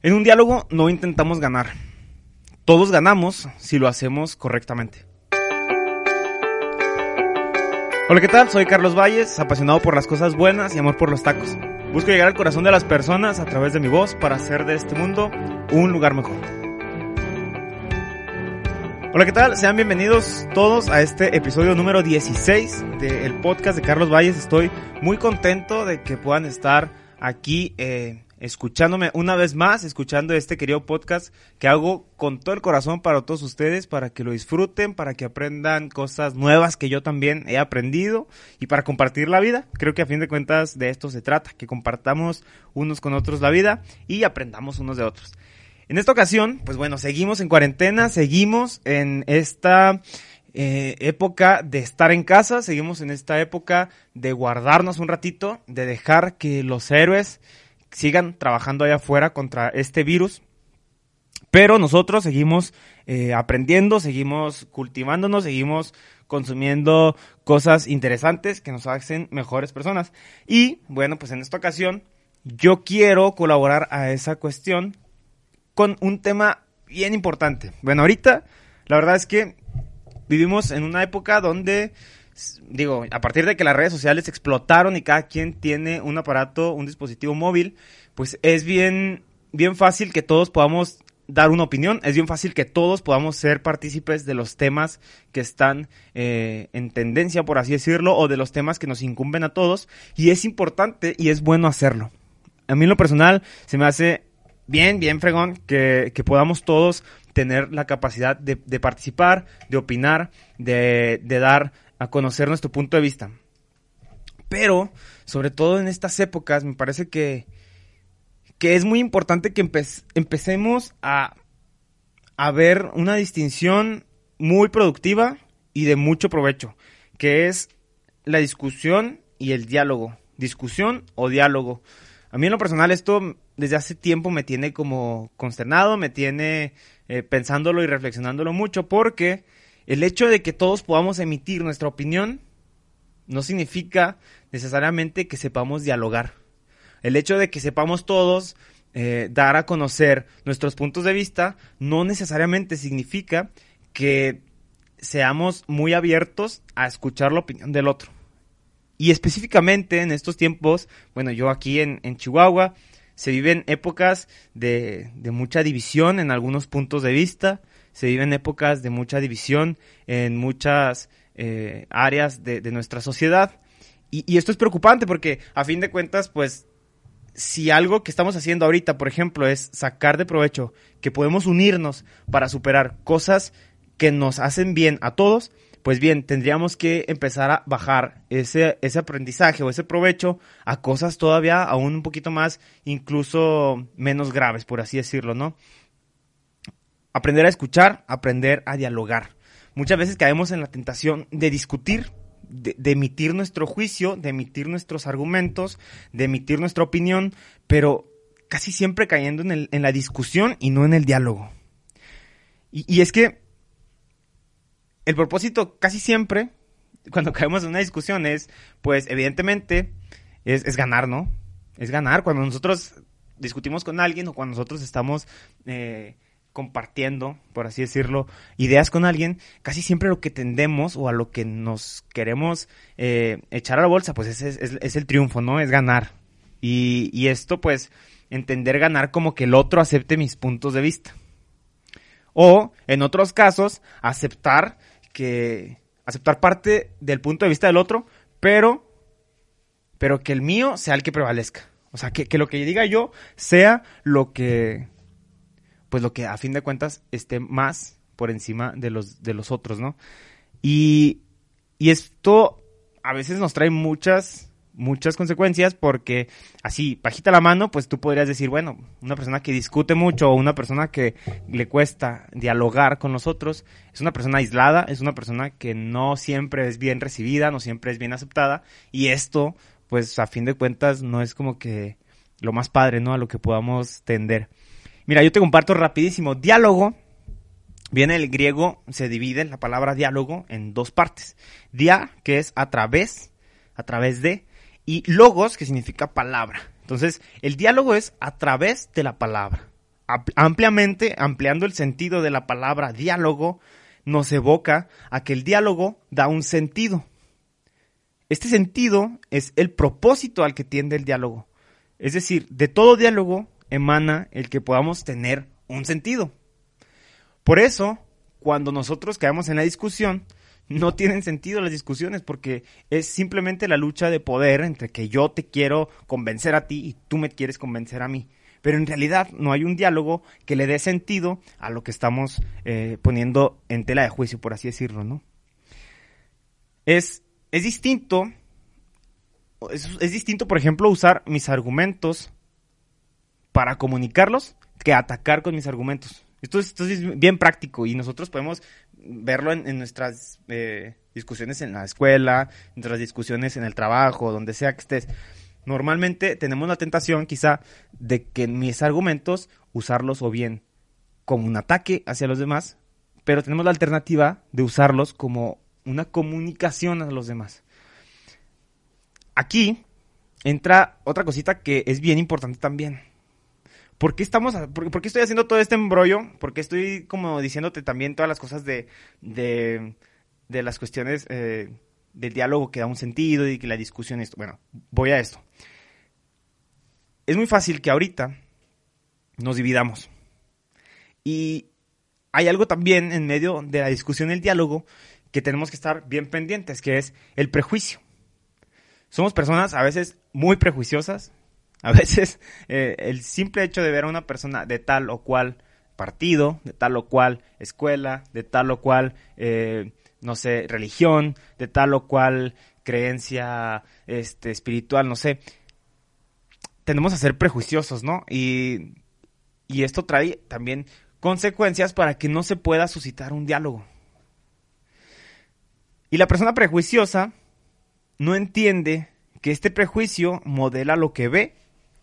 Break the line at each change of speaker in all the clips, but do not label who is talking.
En un diálogo no intentamos ganar. Todos ganamos si lo hacemos correctamente. Hola, ¿qué tal? Soy Carlos Valles, apasionado por las cosas buenas y amor por los tacos. Busco llegar al corazón de las personas a través de mi voz para hacer de este mundo un lugar mejor. Hola, ¿qué tal? Sean bienvenidos todos a este episodio número 16 del podcast de Carlos Valles. Estoy muy contento de que puedan estar aquí eh, escuchándome una vez más, escuchando este querido podcast que hago con todo el corazón para todos ustedes, para que lo disfruten, para que aprendan cosas nuevas que yo también he aprendido y para compartir la vida. Creo que a fin de cuentas de esto se trata, que compartamos unos con otros la vida y aprendamos unos de otros. En esta ocasión, pues bueno, seguimos en cuarentena, seguimos en esta eh, época de estar en casa, seguimos en esta época de guardarnos un ratito, de dejar que los héroes sigan trabajando allá afuera contra este virus. Pero nosotros seguimos eh, aprendiendo, seguimos cultivándonos, seguimos consumiendo cosas interesantes que nos hacen mejores personas. Y bueno, pues en esta ocasión yo quiero colaborar a esa cuestión con un tema bien importante. Bueno, ahorita la verdad es que vivimos en una época donde digo, a partir de que las redes sociales explotaron y cada quien tiene un aparato, un dispositivo móvil, pues es bien, bien fácil que todos podamos dar una opinión, es bien fácil que todos podamos ser partícipes de los temas que están eh, en tendencia, por así decirlo, o de los temas que nos incumben a todos, y es importante y es bueno hacerlo. A mí en lo personal se me hace bien, bien fregón que, que podamos todos tener la capacidad de, de participar, de opinar, de, de dar a conocer nuestro punto de vista. Pero, sobre todo en estas épocas, me parece que, que es muy importante que empecemos a, a ver una distinción muy productiva y de mucho provecho, que es la discusión y el diálogo. Discusión o diálogo. A mí en lo personal esto desde hace tiempo me tiene como consternado, me tiene eh, pensándolo y reflexionándolo mucho, porque el hecho de que todos podamos emitir nuestra opinión no significa necesariamente que sepamos dialogar. El hecho de que sepamos todos eh, dar a conocer nuestros puntos de vista no necesariamente significa que seamos muy abiertos a escuchar la opinión del otro. Y específicamente en estos tiempos, bueno, yo aquí en, Chihuahua, se viven épocas de, de, mucha división en algunos puntos de vista, se viven épocas de mucha división en muchas eh, áreas de, nuestra sociedad. Y, esto es preocupante porque a fin de cuentas, pues, si algo que estamos haciendo ahorita, por ejemplo, es sacar de provecho que podemos unirnos para superar cosas que nos hacen bien a todos, pues bien, tendríamos que empezar a bajar ese, ese aprendizaje o ese provecho a cosas todavía aún un poquito más, incluso menos graves, por así decirlo, ¿no? Aprender a escuchar, aprender a dialogar. Muchas veces caemos en la tentación de discutir, de, emitir nuestro juicio, de emitir nuestros argumentos, de emitir nuestra opinión, pero casi siempre cayendo en, la discusión y no en el diálogo. Y, es que el propósito casi siempre, cuando caemos en una discusión, es, pues, evidentemente, es, ganar, ¿no? Es ganar. Cuando nosotros discutimos con alguien o cuando nosotros estamos eh, compartiendo, por así decirlo, ideas con alguien, casi siempre lo que tendemos o a lo que nos queremos eh, echar a la bolsa, pues es, es, el triunfo, ¿no? Es ganar. Y, y esto, pues, entender ganar como que el otro acepte mis puntos de vista. O, en otros casos, aceptar que, aceptar parte del punto de vista del otro, pero, pero que el mío sea el que prevalezca. O sea, que, que lo que diga yo sea lo que, pues lo que a fin de cuentas esté más por encima de los, de los otros, ¿no? Y, y esto a veces nos trae muchas, muchas consecuencias porque así, bajita la mano, pues tú podrías decir, bueno, una persona que discute mucho o una persona que le cuesta dialogar con los otros, es una persona aislada, es una persona que no siempre es bien recibida, no siempre es bien aceptada y esto, pues a fin de cuentas no es como que lo más padre, ¿no? A lo que podamos tender. Mira, yo te comparto rapidísimo. Diálogo viene del griego, se divide la palabra diálogo en dos partes. Dia, que es a través, a través de, y logos, que significa palabra. Entonces, el diálogo es a través de la palabra. ampliamente, ampliando el sentido de la palabra diálogo, nos evoca a que el diálogo da un sentido. Este sentido es el propósito al que tiende el diálogo. Es decir, de todo diálogo emana el que podamos tener un sentido. Por eso, cuando nosotros caemos en la discusión, no tienen sentido las discusiones porque es simplemente la lucha de poder entre que yo te quiero convencer a ti y tú me quieres convencer a mí. Pero en realidad no hay un diálogo que le dé sentido a lo que estamos eh, poniendo en tela de juicio, por así decirlo, ¿no? Es, es distinto, es, es distinto, por ejemplo, usar mis argumentos para comunicarlos que atacar con mis argumentos. Esto es, bien práctico y nosotros podemos verlo en, nuestras eh, discusiones en la escuela, en nuestras discusiones en el trabajo, donde sea que estés. Normalmente tenemos la tentación quizá de que mis argumentos usarlos o bien como un ataque hacia los demás, pero tenemos la alternativa de usarlos como una comunicación a los demás. Aquí entra otra cosita que es bien importante también. ¿Por qué estamos, por, qué estoy haciendo todo este embrollo? ¿Por qué estoy como diciéndote también todas las cosas de, de, de las cuestiones eh, del diálogo que da un sentido y que la discusión esto? Bueno, voy a esto. Es muy fácil que ahorita nos dividamos. Y hay algo también en medio de la discusión, el diálogo, que tenemos que estar bien pendientes, que es el prejuicio. Somos personas a veces muy prejuiciosas, a veces eh, el simple hecho de ver a una persona de tal o cual partido, de tal o cual escuela, de tal o cual, eh, no sé, religión, de tal o cual creencia este, espiritual, no sé, tenemos a ser prejuiciosos, ¿no? Y, y esto trae también consecuencias para que no se pueda suscitar un diálogo. Y la persona prejuiciosa no entiende que este prejuicio modela lo que ve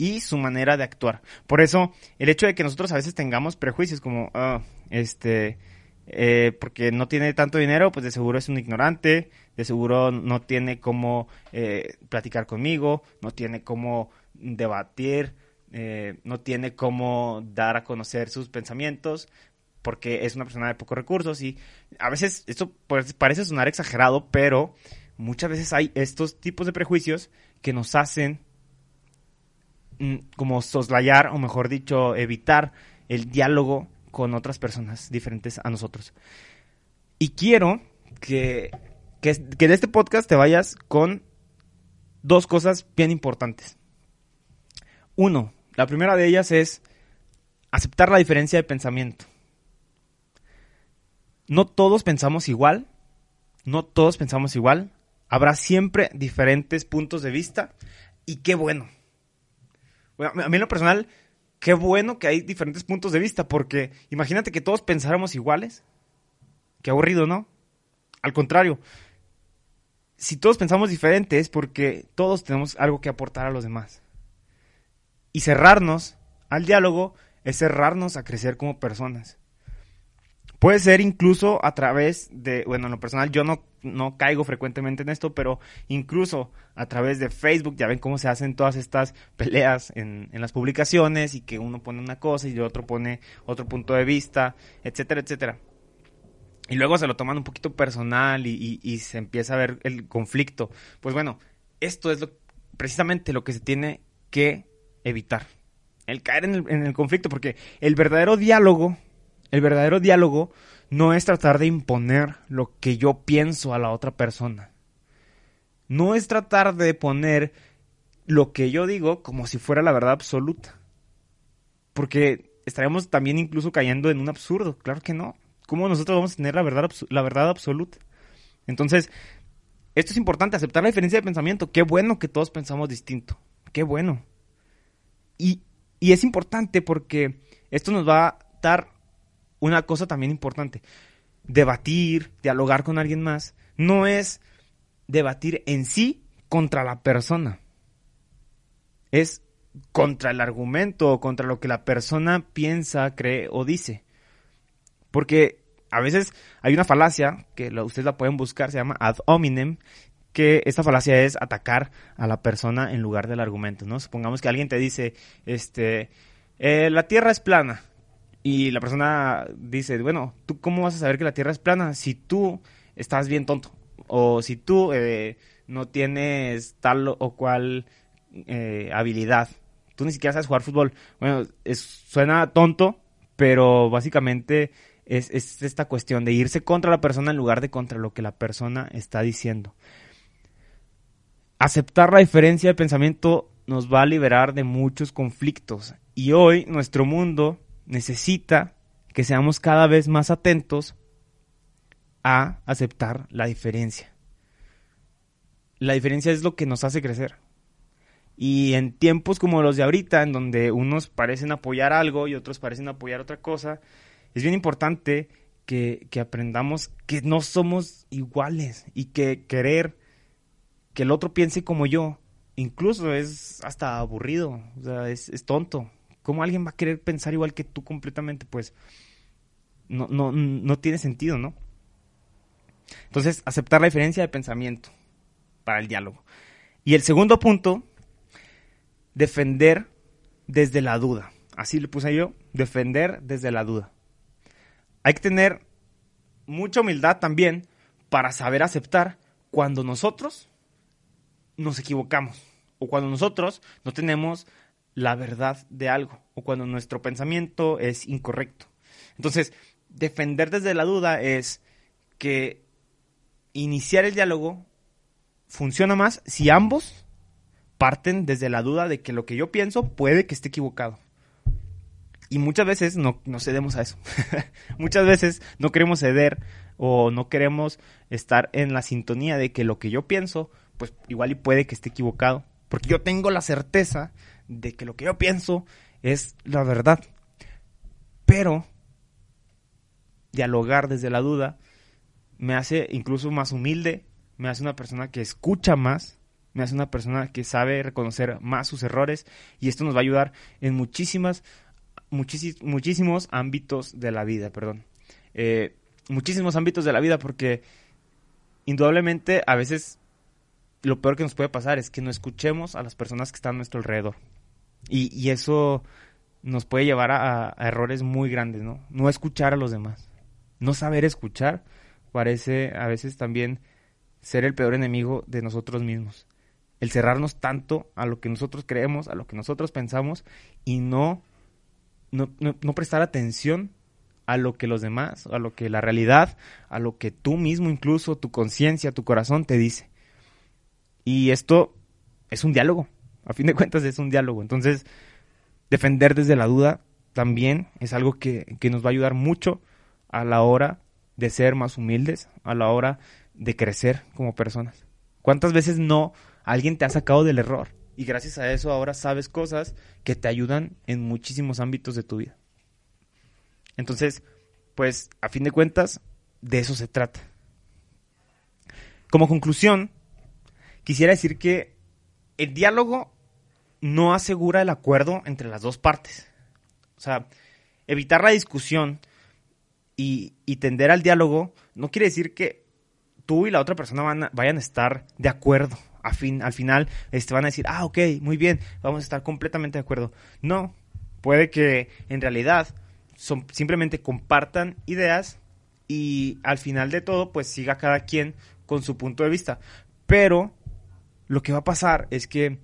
y su manera de actuar. Por eso, el hecho de que nosotros a veces tengamos prejuicios como, ah, este, eh, porque no tiene tanto dinero, pues de seguro es un ignorante, de seguro no tiene cómo eh, platicar conmigo, no tiene cómo debatir, eh, no tiene cómo dar a conocer sus pensamientos, porque es una persona de pocos recursos y a veces esto pues, parece sonar exagerado, pero muchas veces hay estos tipos de prejuicios que nos hacen como soslayar, o mejor dicho, evitar el diálogo con otras personas diferentes a nosotros. Y quiero que, que, de este podcast te vayas con dos cosas bien importantes. Uno, la primera de ellas es aceptar la diferencia de pensamiento. No todos pensamos igual, no todos pensamos igual, habrá siempre diferentes puntos de vista y qué bueno a mí en lo personal, qué bueno que hay diferentes puntos de vista, porque imagínate que todos pensáramos iguales. Qué aburrido, ¿no? Al contrario, si todos pensamos diferente es porque todos tenemos algo que aportar a los demás. Y cerrarnos al diálogo es cerrarnos a crecer como personas. Puede ser incluso a través de, bueno, en lo personal yo no, no caigo frecuentemente en esto, pero incluso a través de Facebook, ya ven cómo se hacen todas estas peleas en, en las publicaciones y que uno pone una cosa y el otro pone otro punto de vista, etcétera, etcétera. Y luego se lo toman un poquito personal y, y, se empieza a ver el conflicto. Pues bueno, esto es lo, precisamente lo que se tiene que evitar. El caer en el, en el conflicto, porque el verdadero diálogo el verdadero diálogo no es tratar de imponer lo que yo pienso a la otra persona. No es tratar de poner lo que yo digo como si fuera la verdad absoluta. Porque estaríamos también incluso cayendo en un absurdo. Claro que no. ¿Cómo nosotros vamos a tener la verdad, la verdad absoluta? Entonces, esto es importante, aceptar la diferencia de pensamiento. Qué bueno que todos pensamos distinto. Qué bueno. Y, y es importante porque esto nos va a dar una cosa también importante. Debatir, dialogar con alguien más, no es debatir en sí contra la persona. Es contra el argumento o contra lo que la persona piensa, cree o dice. Porque a veces hay una falacia, que ustedes la pueden buscar, se llama ad hominem, que esta falacia es atacar a la persona en lugar del argumento, ¿no? Supongamos que alguien te dice, este, eh, la Tierra es plana. Y la persona dice, bueno, ¿tú cómo vas a saber que la Tierra es plana si tú estás bien tonto? O si tú eh, no tienes tal o cual eh, habilidad. Tú ni siquiera sabes jugar fútbol. Bueno, suena tonto, pero básicamente es, es, esta cuestión de irse contra la persona en lugar de contra lo que la persona está diciendo. Aceptar la diferencia de pensamiento nos va a liberar de muchos conflictos. Y hoy nuestro mundo necesita que seamos cada vez más atentos a aceptar la diferencia. La diferencia es lo que nos hace crecer. Y en tiempos como los de ahorita, en donde unos parecen apoyar algo y otros parecen apoyar otra cosa, es bien importante que, aprendamos que no somos iguales y que querer que el otro piense como yo, incluso es hasta aburrido, o sea, es, es tonto. ¿Cómo alguien va a querer pensar igual que tú completamente? Pues no, no, no tiene sentido, ¿no? Entonces, aceptar la diferencia de pensamiento para el diálogo. Y el segundo punto, defender desde la duda. Así le puse yo, defender desde la duda. Hay que tener mucha humildad también para saber aceptar cuando nosotros nos equivocamos o cuando nosotros no tenemos la verdad de algo o cuando nuestro pensamiento es incorrecto. Entonces, defender desde la duda es que iniciar el diálogo funciona más si ambos parten desde la duda de que lo que yo pienso puede que esté equivocado. Y muchas veces no, no cedemos a eso. muchas veces no queremos ceder o no queremos estar en la sintonía de que lo que yo pienso, pues igual y puede que esté equivocado. Porque yo tengo la certeza de que lo que yo pienso es la verdad. Pero dialogar desde la duda me hace incluso más humilde, me hace una persona que escucha más, me hace una persona que sabe reconocer más sus errores y esto nos va a ayudar en muchísimas, muchísimos ámbitos de la vida, perdón. Eh, muchísimos ámbitos de la vida porque indudablemente a veces lo peor que nos puede pasar es que no escuchemos a las personas que están a nuestro alrededor. Y, eso nos puede llevar a, errores muy grandes, ¿no? No escuchar a los demás. No saber escuchar parece a veces también ser el peor enemigo de nosotros mismos. El cerrarnos tanto a lo que nosotros creemos, a lo que nosotros pensamos y no, no, no prestar atención a lo que los demás, a lo que la realidad, a lo que tú mismo incluso, tu conciencia, tu corazón te dice. Y esto es un diálogo, a fin de cuentas es un diálogo. Entonces, defender desde la duda también es algo que, nos va a ayudar mucho a la hora de ser más humildes, a la hora de crecer como personas. ¿Cuántas veces no alguien te ha sacado del error? Y gracias a eso ahora sabes cosas que te ayudan en muchísimos ámbitos de tu vida. Entonces, pues a fin de cuentas, de eso se trata. Como conclusión, quisiera decir que el diálogo no asegura el acuerdo entre las dos partes. O sea, evitar la discusión y, tender al diálogo no quiere decir que tú y la otra persona van vayan a estar de acuerdo. A fin, al final este, van a decir, ah, ok, muy bien, vamos a estar completamente de acuerdo. No, puede que en realidad son, simplemente compartan ideas y al final de todo, pues siga cada quien con su punto de vista. Pero lo que va a pasar es que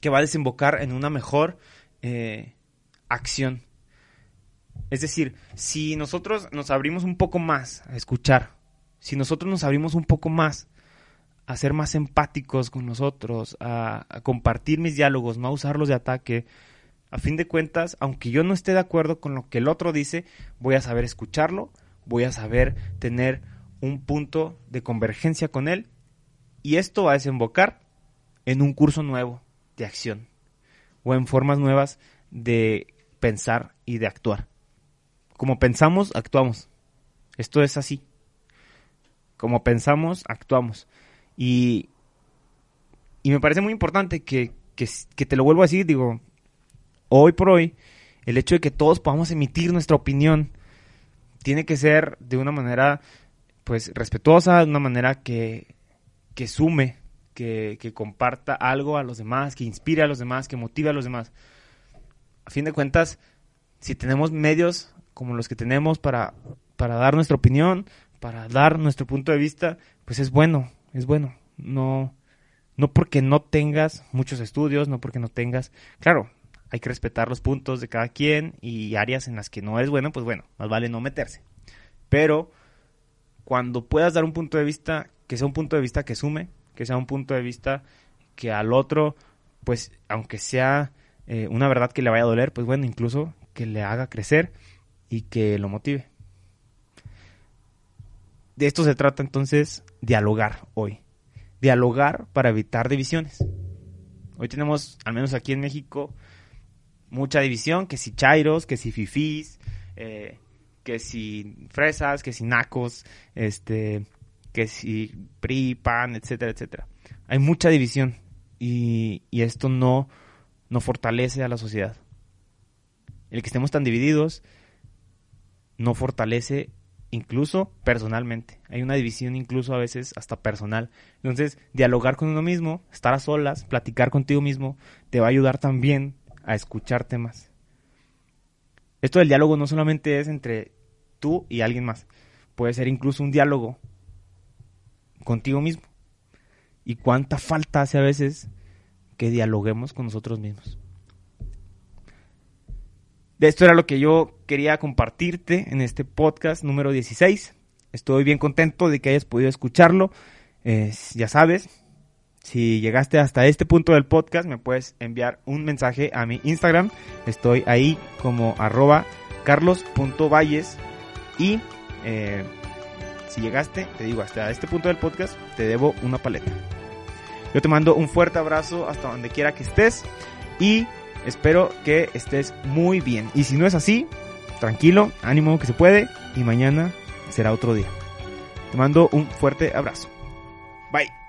que va a desembocar en una mejor eh, acción. Es decir, si nosotros nos abrimos un poco más a escuchar, si nosotros nos abrimos un poco más a ser más empáticos con nosotros, a, compartir mis diálogos, no a usarlos de ataque, a fin de cuentas, aunque yo no esté de acuerdo con lo que el otro dice, voy a saber escucharlo, voy a saber tener un punto de convergencia con él y esto va a desembocar en un curso nuevo, de acción o en formas nuevas de pensar y de actuar. Como pensamos, actuamos. Esto es así. Como pensamos, actuamos. Y, y me parece muy importante que, que, que te lo vuelvo a decir, digo, hoy por hoy, el hecho de que todos podamos emitir nuestra opinión tiene que ser de una manera pues respetuosa, de una manera que, que sume que, comparta algo a los demás, que inspire a los demás, que motive a los demás. A fin de cuentas, si tenemos medios como los que tenemos para, para dar nuestra opinión, para dar nuestro punto de vista, pues es bueno, es bueno. No, no porque no tengas muchos estudios, no porque no tengas, claro, hay que respetar los puntos de cada quien y áreas en las que no es bueno, pues bueno, más vale no meterse. Pero cuando puedas dar un punto de vista, que sea un punto de vista que sume, que sea un punto de vista que al otro, pues aunque sea eh, una verdad que le vaya a doler, pues bueno, incluso que le haga crecer y que lo motive. De esto se trata entonces dialogar hoy. Dialogar para evitar divisiones. Hoy tenemos, al menos aquí en México, mucha división, que si chairos, que si fifís, eh, que si fresas, que si nacos, este, que si PRI, PAN, etcétera, etcétera. Hay mucha división y, y esto no, no fortalece a la sociedad. El que estemos tan divididos no fortalece incluso personalmente. Hay una división incluso a veces hasta personal. Entonces, dialogar con uno mismo, estar a solas, platicar contigo mismo, te va a ayudar también a escucharte más. Esto del diálogo no solamente es entre tú y alguien más, puede ser incluso un diálogo contigo mismo. Y cuánta falta hace a veces que dialoguemos con nosotros mismos. De esto era lo que yo quería compartirte en este podcast número 16. Estoy bien contento de que hayas podido escucharlo. ya sabes, si llegaste hasta este punto del podcast, me puedes enviar un mensaje a mi Instagram. Estoy ahí como arroba carlos.valles. Y eh, si llegaste, te digo, hasta este punto del podcast, te debo una paleta. Yo te mando un fuerte abrazo hasta donde quiera que estés. Y espero que estés muy bien. Y si no es así, tranquilo, ánimo que se puede. Y mañana será otro día. Te mando un fuerte abrazo. Bye.